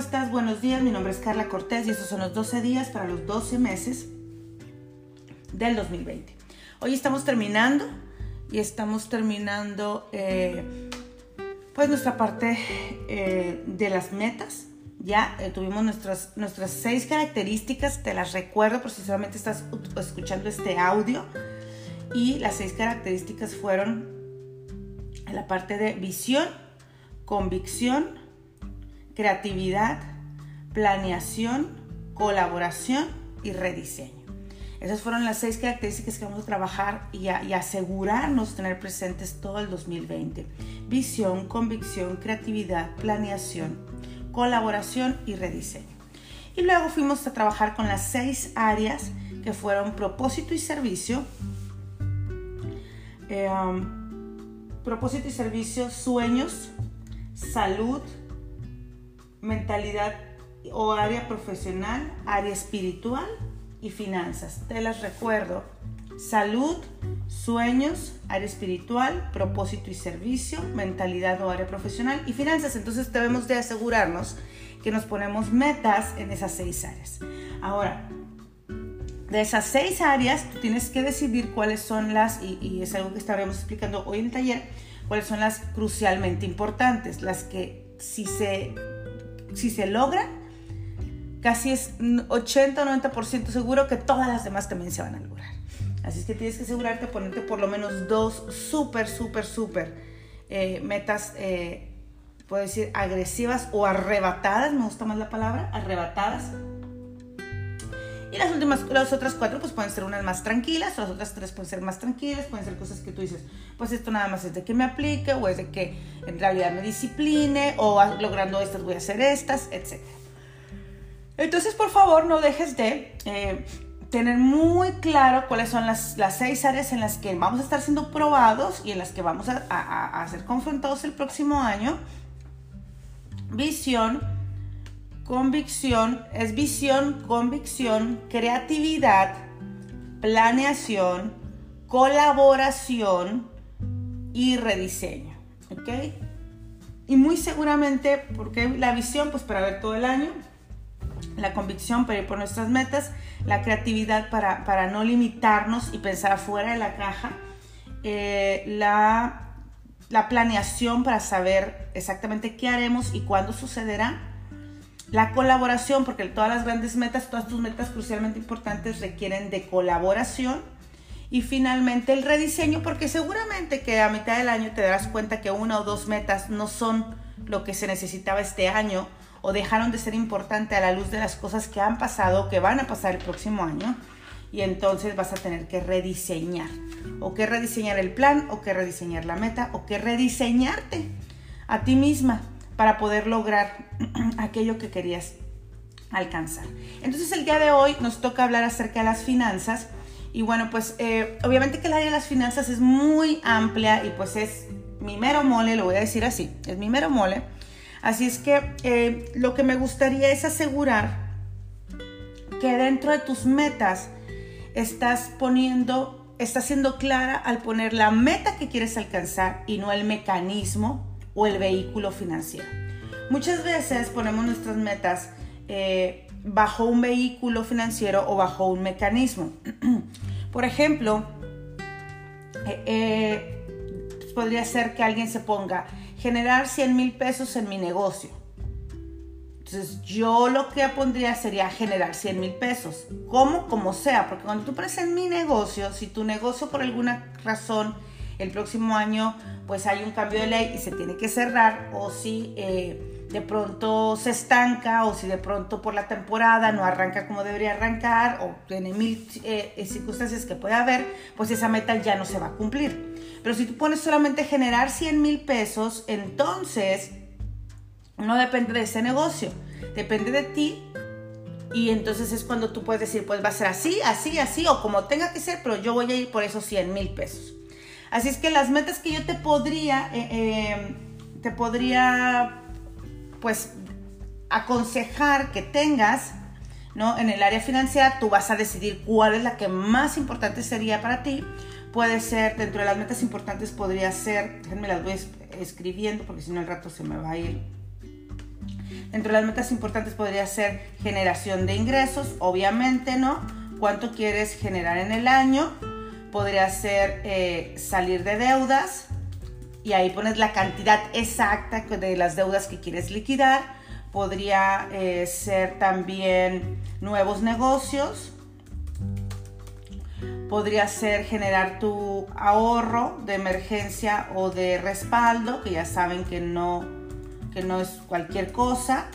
estás? Buenos días, mi nombre es Carla Cortés y estos son los 12 días para los 12 meses del 2020. Hoy estamos terminando y estamos terminando eh, pues nuestra parte eh, de las metas. Ya eh, tuvimos nuestras, nuestras seis características, te las recuerdo por si solamente estás escuchando este audio. Y las seis características fueron la parte de visión, convicción, creatividad, planeación, colaboración y rediseño. Esas fueron las seis características que vamos a trabajar y, asegurarnos de tener presentes todo el 2020. Visión, convicción, creatividad, planeación, colaboración y rediseño. Y luego fuimos a trabajar con las seis áreas que fueron propósito y servicio, eh, um, propósito y servicio, sueños, salud, mentalidad o área profesional, área espiritual y finanzas. Te las recuerdo. Salud, sueños, área espiritual, propósito y servicio, mentalidad o área profesional y finanzas. Entonces debemos de asegurarnos que nos ponemos metas en esas seis áreas. Ahora, de esas seis áreas, tú tienes que decidir cuáles son las, y, es algo que estaremos explicando hoy en el taller, cuáles son las crucialmente importantes, las que si se si se logra, casi es 80 o 90% seguro que todas las demás también se van a lograr. Así es que tienes que asegurarte de ponerte por lo menos dos súper, súper, súper eh, metas, eh, puedo decir, agresivas o arrebatadas, me gusta más la palabra, arrebatadas. Y las últimas, las otras cuatro, pues pueden ser unas más tranquilas, las otras tres pueden ser más tranquilas, pueden ser cosas que tú dices, pues esto nada más es de que me aplique, o es de que en realidad me discipline, o logrando estas voy a hacer estas, etc. Entonces, por favor, no dejes de eh, tener muy claro cuáles son las, las, seis áreas en las que vamos a estar siendo probados y en las que vamos a, a, a ser confrontados el próximo año. Visión, Convicción es visión, convicción, creatividad, planeación, colaboración y rediseño. ¿Ok? Y muy seguramente, porque la visión, pues para ver todo el año, la convicción para ir por nuestras metas, la creatividad para, para no limitarnos y pensar fuera de la caja, eh, la, la planeación para saber exactamente qué haremos y cuándo sucederá la colaboración, porque todas las grandes metas, todas tus metas crucialmente importantes requieren de colaboración. Y finalmente el rediseño, porque seguramente que a mitad del año te darás cuenta que una o dos metas no son lo que se necesitaba este año o dejaron de ser importante a la luz de las cosas que han pasado que van a pasar el próximo año. Y entonces vas a tener que rediseñar. O que rediseñar el plan, o que rediseñar la meta, o que rediseñarte a ti misma para poder lograr aquello que querías alcanzar. Entonces el día de hoy nos toca hablar acerca de las finanzas y bueno pues eh, obviamente que el área de las finanzas es muy amplia y pues es mi mero mole, lo voy a decir así, es mi mero mole. Así es que eh, lo que me gustaría es asegurar que dentro de tus metas estás poniendo, estás siendo clara al poner la meta que quieres alcanzar y no el mecanismo o el vehículo financiero. Muchas veces ponemos nuestras metas eh, bajo un vehículo financiero o bajo un mecanismo. Por ejemplo, eh, eh, podría ser que alguien se ponga generar 100 mil pesos en mi negocio. Entonces yo lo que pondría sería generar 100 mil pesos. Como sea, porque cuando tú pones en mi negocio, si tu negocio por alguna razón el próximo año pues hay un cambio de ley y se tiene que cerrar o si eh, de pronto se estanca o si de pronto por la temporada no arranca como debería arrancar o tiene mil eh, circunstancias que puede haber, pues esa meta ya no se va a cumplir. Pero si tú pones solamente generar 100 mil pesos, entonces no depende de ese negocio, depende de ti y entonces es cuando tú puedes decir, pues va a ser así, así, así, o como tenga que ser, pero yo voy a ir por esos 100 mil pesos. Así es que las metas que yo te podría, eh, eh, te podría, pues, aconsejar que tengas, ¿no? En el área financiera, tú vas a decidir cuál es la que más importante sería para ti. Puede ser, dentro de las metas importantes podría ser, déjenme las voy escribiendo porque si no el rato se me va a ir. Dentro de las metas importantes podría ser generación de ingresos, obviamente, ¿no? ¿Cuánto quieres generar en el año? Podría ser eh, salir de deudas y ahí pones la cantidad exacta de las deudas que quieres liquidar. Podría eh, ser también nuevos negocios, podría ser generar tu ahorro de emergencia o de respaldo, que ya saben que no, que no es cualquier cosa.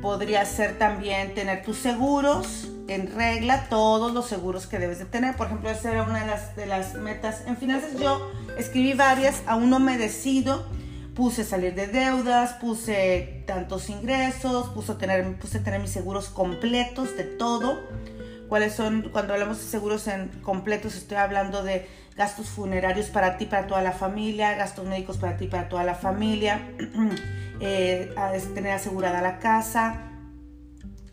Podría ser también tener tus seguros en regla, todos los seguros que debes de tener. Por ejemplo, esa era una de las, metas en finanzas. Yo escribí varias, aún no me decido. Puse salir de deudas, puse tantos ingresos, puse tener, puse tener mis seguros completos de todo cuáles son, cuando hablamos de seguros en completos, estoy hablando de gastos funerarios para ti, para toda la familia, gastos médicos para ti, para toda la familia, eh, tener asegurada la casa,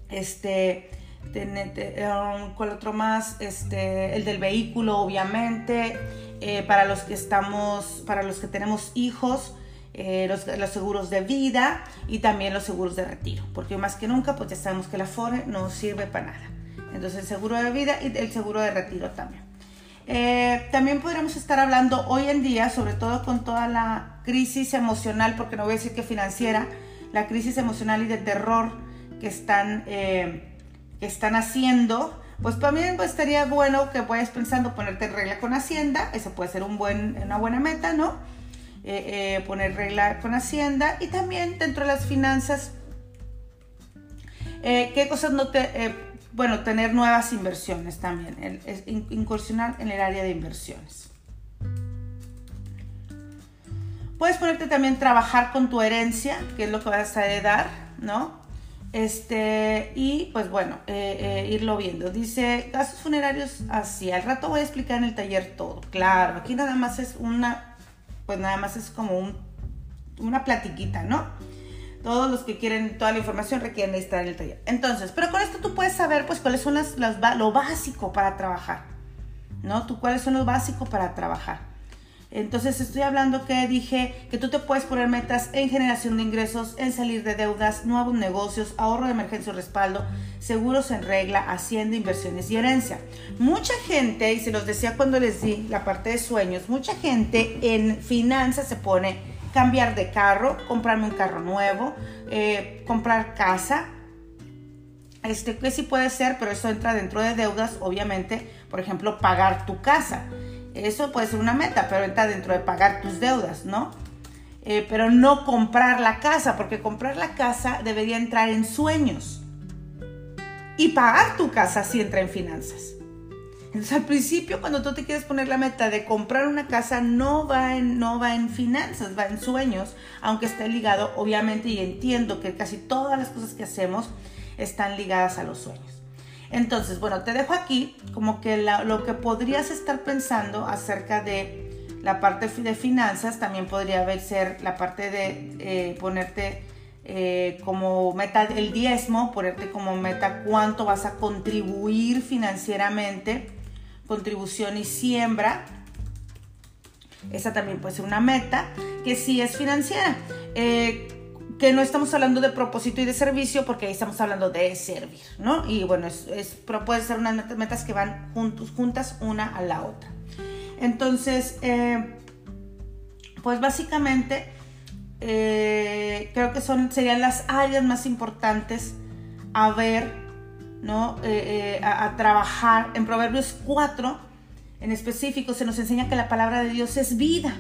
este, tener, um, ¿cuál otro más? Este, el del vehículo, obviamente, eh, para los que estamos, para los que tenemos hijos, eh, los, los, seguros de vida y también los seguros de retiro, porque más que nunca, pues ya sabemos que la FORE no sirve para nada. Entonces el seguro de vida y el seguro de retiro también. Eh, también podríamos estar hablando hoy en día, sobre todo con toda la crisis emocional, porque no voy a decir que financiera, la crisis emocional y de terror que están, eh, que están haciendo, pues también pues, estaría bueno que vayas pensando ponerte en regla con Hacienda, eso puede ser un buen, una buena meta, ¿no? Eh, poner regla con Hacienda y también dentro de las finanzas, ¿qué cosas no te bueno, tener nuevas inversiones también, incursionar en el área de inversiones. Puedes ponerte también trabajar con tu herencia, que es lo que vas a heredar, ¿no? Este, y pues bueno, eh, eh, irlo viendo. Dice, gastos funerarios así. Al rato voy a explicar en el taller todo. Claro, aquí nada más es una, pues nada más es como un, una platiquita, ¿no? Todos los que quieren toda la información requieren estar en el taller. Entonces, pero con esto tú puedes saber pues cuáles son las, lo básico para trabajar, ¿no? Tú cuáles son los básicos para trabajar. Entonces estoy hablando que dije que tú te puedes poner metas en generación de ingresos, en salir de deudas, nuevos negocios, ahorro de emergencia o respaldo, seguros en regla, hacienda, inversiones y herencia. Mucha gente, y se los decía cuando les di la parte de sueños, mucha gente en finanzas se pone cambiar de carro, comprarme un carro nuevo, eh, comprar casa. Este, que sí puede ser, pero eso entra dentro de deudas, obviamente, por ejemplo, pagar tu casa. Eso puede ser una meta, pero entra dentro de pagar tus deudas, ¿no? Eh, pero no comprar la casa, porque comprar la casa debería entrar en sueños. Y pagar tu casa sí entra en finanzas. Entonces al principio cuando tú te quieres poner la meta de comprar una casa no va en, no va en finanzas, va en sueños, aunque esté ligado obviamente y entiendo que casi todas las cosas que hacemos están ligadas a los sueños. Entonces, bueno, te dejo aquí como que lo que podrías estar pensando acerca de la parte de finanzas, también podría ser la parte de eh, ponerte eh, como meta el diezmo, ponerte como meta cuánto vas a contribuir financieramente contribución y siembra. Esa también puede ser una meta que sí es financiera. Eh, que no estamos hablando de propósito y de servicio porque ahí estamos hablando de servir, ¿no? Y bueno, es, pero pueden ser unas metas que van juntos, juntas una a la otra. Entonces, eh, pues básicamente eh, creo que son, serían las áreas más importantes a ver ¿no? Eh, eh, a, trabajar. En Proverbios 4, en específico, se nos enseña que la palabra de Dios es vida.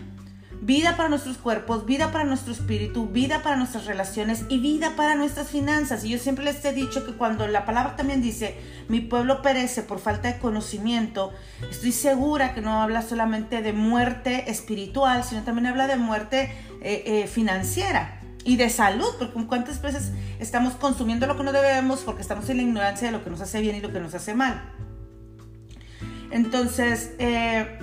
Vida para nuestros cuerpos, vida para nuestro espíritu, vida para nuestras relaciones y vida para nuestras finanzas. Y yo siempre les he dicho que cuando la palabra también dice, mi pueblo perece por falta de conocimiento, estoy segura que no habla solamente de muerte espiritual, sino también habla de muerte eh, financiera y de salud, porque cuántas veces estamos consumiendo lo que no debemos porque estamos en la ignorancia de lo que nos hace bien y lo que nos hace mal. Entonces, eh,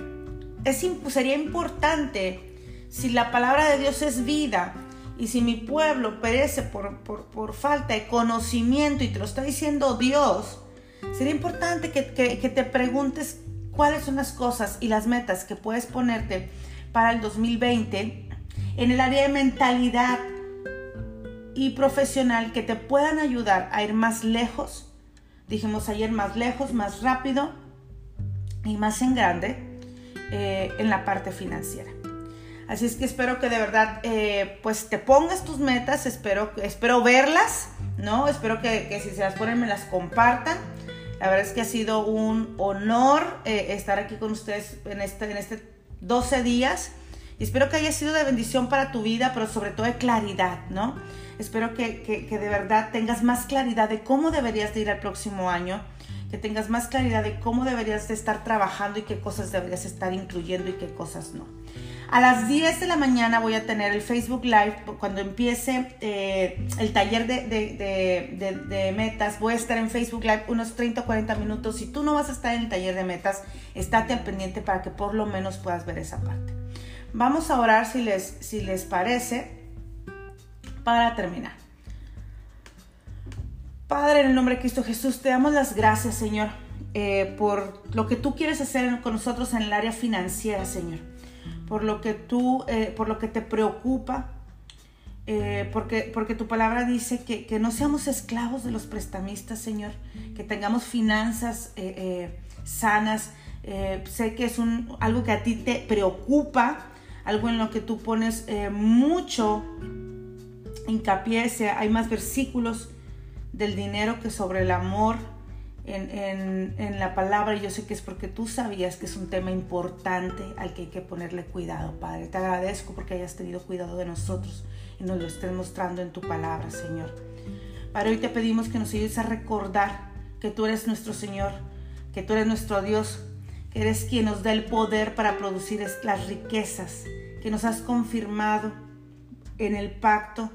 es, sería importante, si la palabra de Dios es vida y si mi pueblo perece por, por, falta de conocimiento y te lo está diciendo Dios, sería importante que, que te preguntes cuáles son las cosas y las metas que puedes ponerte para el 2020 en el área de mentalidad, y profesional que te puedan ayudar a ir más lejos. Dijimos ayer más lejos, más rápido y más en grande eh, en la parte financiera. Así es que espero que de verdad eh, pues te pongas tus metas, espero, espero verlas, ¿no? Espero que, si se las ponen me las compartan. La verdad es que ha sido un honor eh, estar aquí con ustedes en este, en este 12 días. Y espero que haya sido de bendición para tu vida, pero sobre todo de claridad, ¿no? Espero que, de verdad tengas más claridad de cómo deberías de ir al próximo año, que tengas más claridad de cómo deberías de estar trabajando y qué cosas deberías estar incluyendo y qué cosas no. A las 10 de la mañana voy a tener el Facebook Live cuando empiece eh, el taller de, de, de, metas. Voy a estar en Facebook Live unos 30 o 40 minutos. Si tú no vas a estar en el taller de metas, estate al pendiente para que por lo menos puedas ver esa parte. Vamos a orar si les, si les parece para terminar. Padre, en el nombre de Cristo Jesús, te damos las gracias, Señor, eh, por lo que tú quieres hacer con nosotros en el área financiera, Señor por lo que tú, eh, por lo que te preocupa, eh, porque, porque tu palabra dice que, no seamos esclavos de los prestamistas, Señor, que tengamos finanzas sanas. sé que es un, algo que a ti te preocupa, algo en lo que tú pones mucho hincapié, hay más versículos del dinero que sobre el amor en, la palabra yo sé que es porque tú sabías que es un tema importante al que hay que ponerle cuidado, Padre. Te agradezco porque hayas tenido cuidado de nosotros y nos lo estés mostrando en tu palabra, Señor. Padre, hoy te pedimos que nos ayudes a recordar que tú eres nuestro Señor, que tú eres nuestro Dios, eres quien nos da el poder para producir las riquezas, que nos has confirmado en el pacto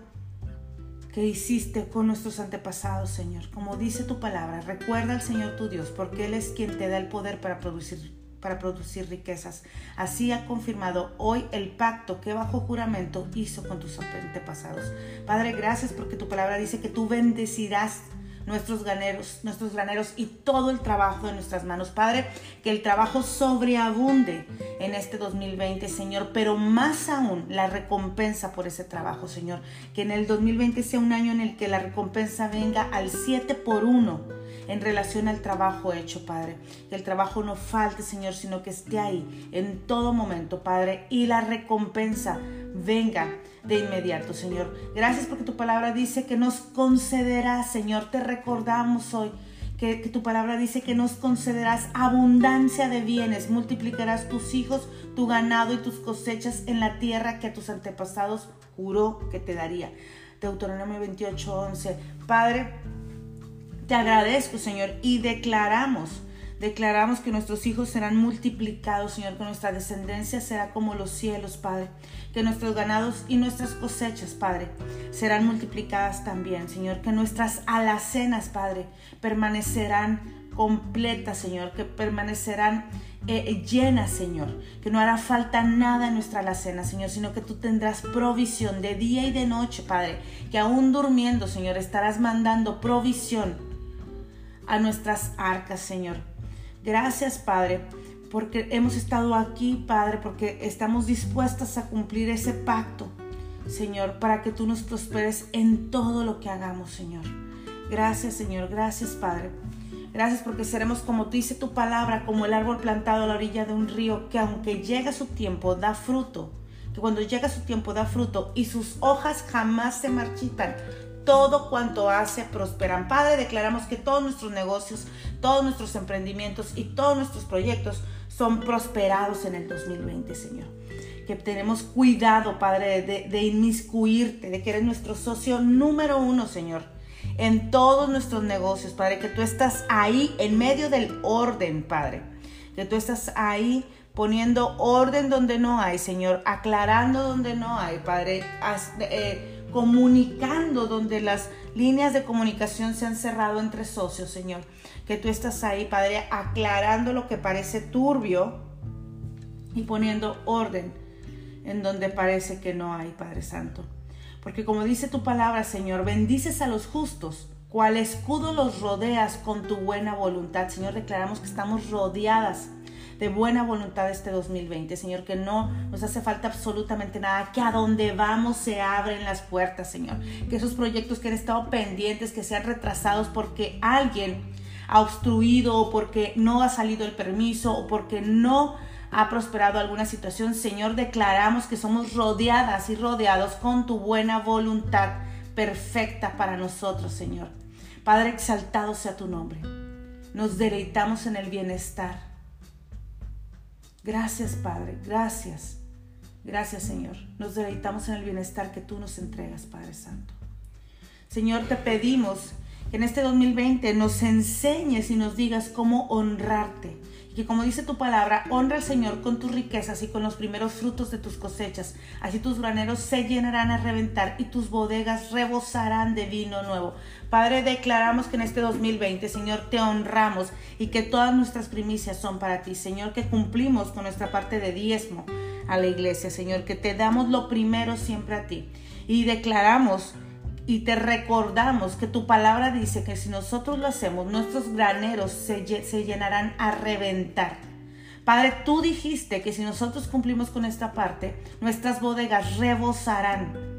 que hiciste con nuestros antepasados, Señor. Como dice tu palabra, recuerda al Señor tu Dios, porque Él es quien te da el poder para producir, para producir riquezas. Así ha confirmado hoy el pacto que bajo juramento hizo con tus antepasados. Padre, gracias porque tu palabra dice que tú bendecirás nuestros graneros, nuestros graneros y todo el trabajo de nuestras manos. Padre, que el trabajo sobreabunde en este 2020, Señor, pero más aún la recompensa por ese trabajo, Señor. Que en el 2020 sea un año en el que la recompensa venga al 7 por 1 en relación al trabajo hecho, Padre. Que el trabajo no falte, Señor, sino que esté ahí en todo momento, Padre, y la recompensa venga de inmediato, Señor. Gracias porque tu palabra dice que nos concederás, Señor. Te recordamos hoy que, tu palabra dice que nos concederás abundancia de bienes, multiplicarás tus hijos, tu ganado y tus cosechas en la tierra que a tus antepasados juró que te daría. Deuteronomio 28, 11. Padre, te agradezco, Señor, y declaramos Declaramos que nuestros hijos serán multiplicados, Señor, que nuestra descendencia será como los cielos, Padre. Que nuestros ganados y nuestras cosechas, Padre, serán multiplicadas también, Señor. Que nuestras alacenas, Padre, permanecerán completas, Señor. Que permanecerán eh, llenas, Señor. Que no hará falta nada en nuestra alacena, Señor, sino que tú tendrás provisión de día y de noche, Padre. Que aún durmiendo, Señor, estarás mandando provisión a nuestras arcas, Señor. Gracias, Padre, porque hemos estado aquí, Padre, porque estamos dispuestas a cumplir ese pacto, Señor, para que tú nos prosperes en todo lo que hagamos, Señor. Gracias, Señor. Gracias, Padre. Gracias porque seremos como tú dice tu palabra, como el árbol plantado a la orilla de un río, que aunque llega su tiempo, da fruto. Que cuando llega su tiempo da fruto y sus hojas jamás se marchitan todo cuanto hace prosperan. Padre, declaramos que todos nuestros negocios, todos nuestros emprendimientos y todos nuestros proyectos son prosperados en el 2020, Señor. Que tenemos cuidado, Padre, de, inmiscuirte, de que eres nuestro socio número uno, Señor, en todos nuestros negocios, Padre, que tú estás ahí en medio del orden, Padre, que tú estás ahí poniendo orden donde no hay, Señor, aclarando donde no hay, Padre, eh, comunicando donde las líneas de comunicación se han cerrado entre socios, Señor. Que tú estás ahí, Padre, aclarando lo que parece turbio y poniendo orden en donde parece que no hay, Padre Santo. Porque como dice tu palabra, Señor, bendices a los justos, cual escudo los rodeas con tu buena voluntad. Señor, declaramos que estamos rodeadas de buena voluntad este 2020, Señor, que no nos hace falta absolutamente nada, que a donde vamos se abren las puertas, Señor, que esos proyectos que han estado pendientes, que sean retrasados porque alguien ha obstruido o porque no ha salido el permiso o porque no ha prosperado alguna situación, Señor, declaramos que somos rodeadas y rodeados con tu buena voluntad perfecta para nosotros, Señor. Padre, exaltado sea tu nombre. Nos deleitamos en el bienestar. Gracias, Padre, gracias. Gracias, Señor. Nos deleitamos en el bienestar que tú nos entregas, Padre Santo. Señor, te pedimos en este 2020 nos enseñes y nos digas cómo honrarte y que como dice tu palabra, honra al Señor con tus riquezas y con los primeros frutos de tus cosechas. Así tus graneros se llenarán a reventar y tus bodegas rebosarán de vino nuevo. Padre, declaramos que en este 2020, Señor, te honramos y que todas nuestras primicias son para ti. Señor, que cumplimos con nuestra parte de diezmo a la iglesia. Señor, que te damos lo primero siempre a ti. Y declaramos y te recordamos que tu palabra dice que si nosotros lo hacemos, nuestros graneros se, se, llenarán a reventar. Padre, tú dijiste que si nosotros cumplimos con esta parte, nuestras bodegas rebosarán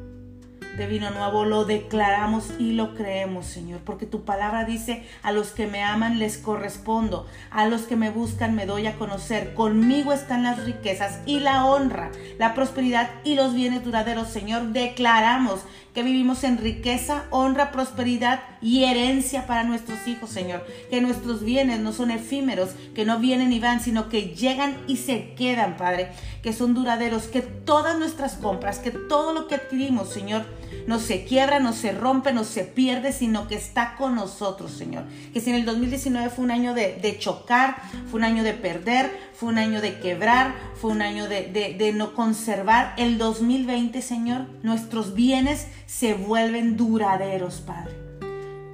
de vino nuevo, lo declaramos y lo creemos, Señor, porque tu palabra dice, a los que me aman les correspondo, a los que me buscan me doy a conocer, conmigo están las riquezas y la honra, la prosperidad y los bienes duraderos, Señor, declaramos que vivimos en riqueza, honra, prosperidad y herencia para nuestros hijos, Señor, que nuestros bienes no son efímeros, que no vienen y van, sino que llegan y se quedan, Padre, que son duraderos, que todas nuestras compras, que todo lo que adquirimos, Señor, no se quiebra, no se rompe, no se pierde, sino que está con nosotros, Señor. Que si en el 2019 fue un año de, chocar, fue un año de perder, fue un año de quebrar, fue un año de, de no conservar, el 2020, Señor, nuestros bienes se vuelven duraderos, Padre.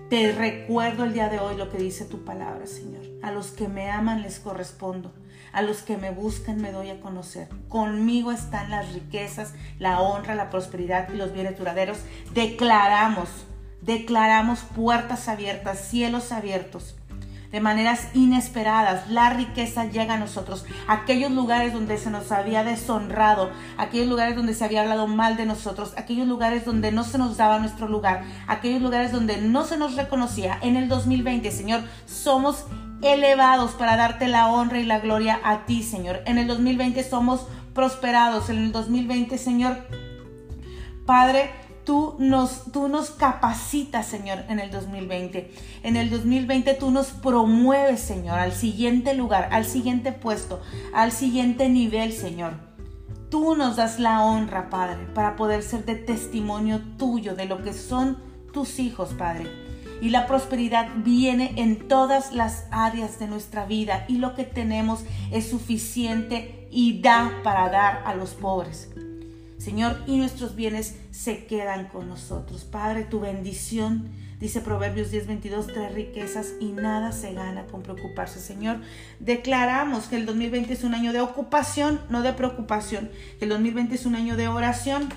Te recuerdo el día de hoy lo que dice tu palabra, Señor. A los que me aman les correspondo a los que me buscan me doy a conocer. Conmigo están las riquezas, la honra, la prosperidad y los bienes duraderos. Declaramos, declaramos puertas abiertas, cielos abiertos. De maneras inesperadas, la riqueza llega a nosotros. Aquellos lugares donde se nos había deshonrado, aquellos lugares donde se había hablado mal de nosotros, aquellos lugares donde no se nos daba nuestro lugar, aquellos lugares donde no se nos reconocía. En el 2020, Señor, somos elevados para darte la honra y la gloria a ti, Señor. En el 2020 somos prosperados. En el 2020, Señor, Padre, tú nos, tú nos capacitas, Señor, en el 2020. En el 2020 tú nos promueves, Señor, al siguiente lugar, al siguiente puesto, al siguiente nivel, Señor. Tú nos das la honra, Padre, para poder ser de testimonio tuyo de lo que son tus hijos, Padre y la prosperidad viene en todas las áreas de nuestra vida y lo que tenemos es suficiente y da para dar a los pobres. Señor, y nuestros bienes se quedan con nosotros. Padre, tu bendición, dice Proverbios 10:22, trae riquezas y nada se gana con preocuparse. Señor, declaramos que el 2020 es un año de ocupación, no de preocupación. Que el 2020 es un año de oración,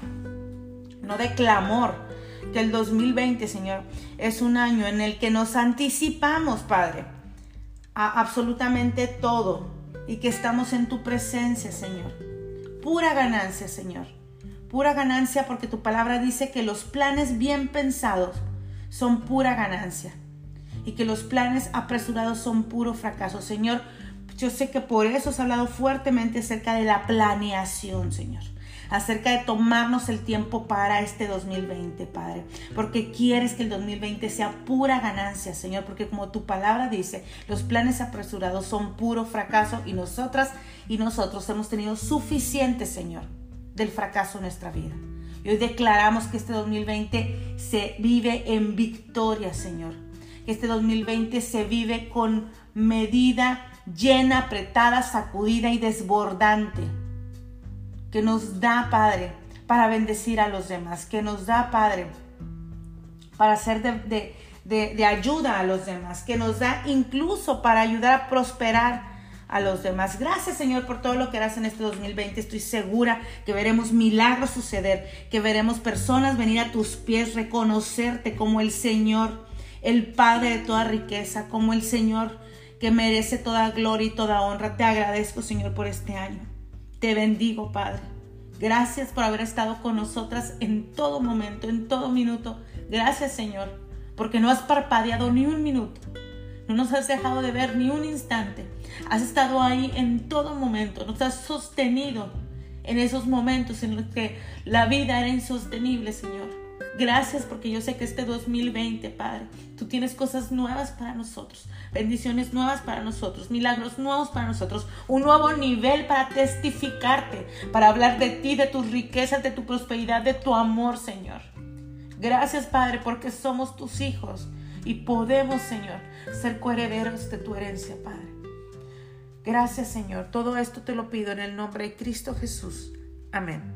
no de clamor que el 2020, Señor, es un año en el que nos anticipamos, Padre, a absolutamente todo y que estamos en tu presencia, Señor. Pura ganancia, Señor. Pura ganancia porque tu palabra dice que los planes bien pensados son pura ganancia y que los planes apresurados son puro fracaso. Señor, yo sé que por eso has hablado fuertemente acerca de la planeación, Señor acerca de tomarnos el tiempo para este 2020, Padre, porque quieres que el 2020 sea pura ganancia, Señor, porque como tu palabra dice, los planes apresurados son puro fracaso y nosotras y nosotros hemos tenido suficiente, Señor, del fracaso en nuestra vida. Y hoy declaramos que este 2020 se vive en victoria, Señor. Que este 2020 se vive con medida llena, apretada, sacudida y desbordante que nos da, Padre, para bendecir a los demás, que nos da, Padre, para ser de, ayuda a los demás, que nos da incluso para ayudar a prosperar a los demás. Gracias Señor por todo lo que harás en este 2020. Estoy segura que veremos milagros suceder, que veremos personas venir a tus pies, reconocerte como el Señor, el Padre de toda riqueza, como el Señor que merece toda gloria y toda honra. Te agradezco, Señor, por este año. Te bendigo, Padre. Gracias por haber estado con nosotras en todo momento, en todo minuto. Gracias, Señor, porque no has parpadeado ni un minuto. No nos has dejado de ver ni un instante. Has estado ahí en todo momento. Nos has sostenido en esos momentos en los que la vida era insostenible, Señor. Gracias porque yo sé que este 2020, Padre, tú tienes cosas nuevas para nosotros, bendiciones nuevas para nosotros, milagros nuevos para nosotros, un nuevo nivel para testificarte, para hablar de ti, de tus riquezas, de tu prosperidad, de tu amor, Señor. Gracias, Padre, porque somos tus hijos y podemos, Señor, ser coherederos de tu herencia, Padre. Gracias, Señor. Todo esto te lo pido en el nombre de Cristo Jesús. Amén.